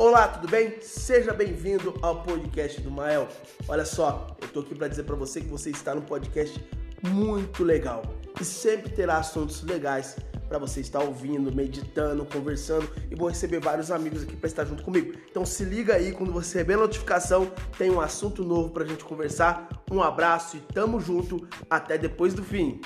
Olá, tudo bem? Seja bem-vindo ao podcast do Mael. Olha só, eu tô aqui para dizer para você que você está num podcast muito legal e sempre terá assuntos legais para você estar ouvindo, meditando, conversando e vou receber vários amigos aqui para estar junto comigo. Então se liga aí quando você receber a notificação, tem um assunto novo para a gente conversar. Um abraço e tamo junto até depois do fim.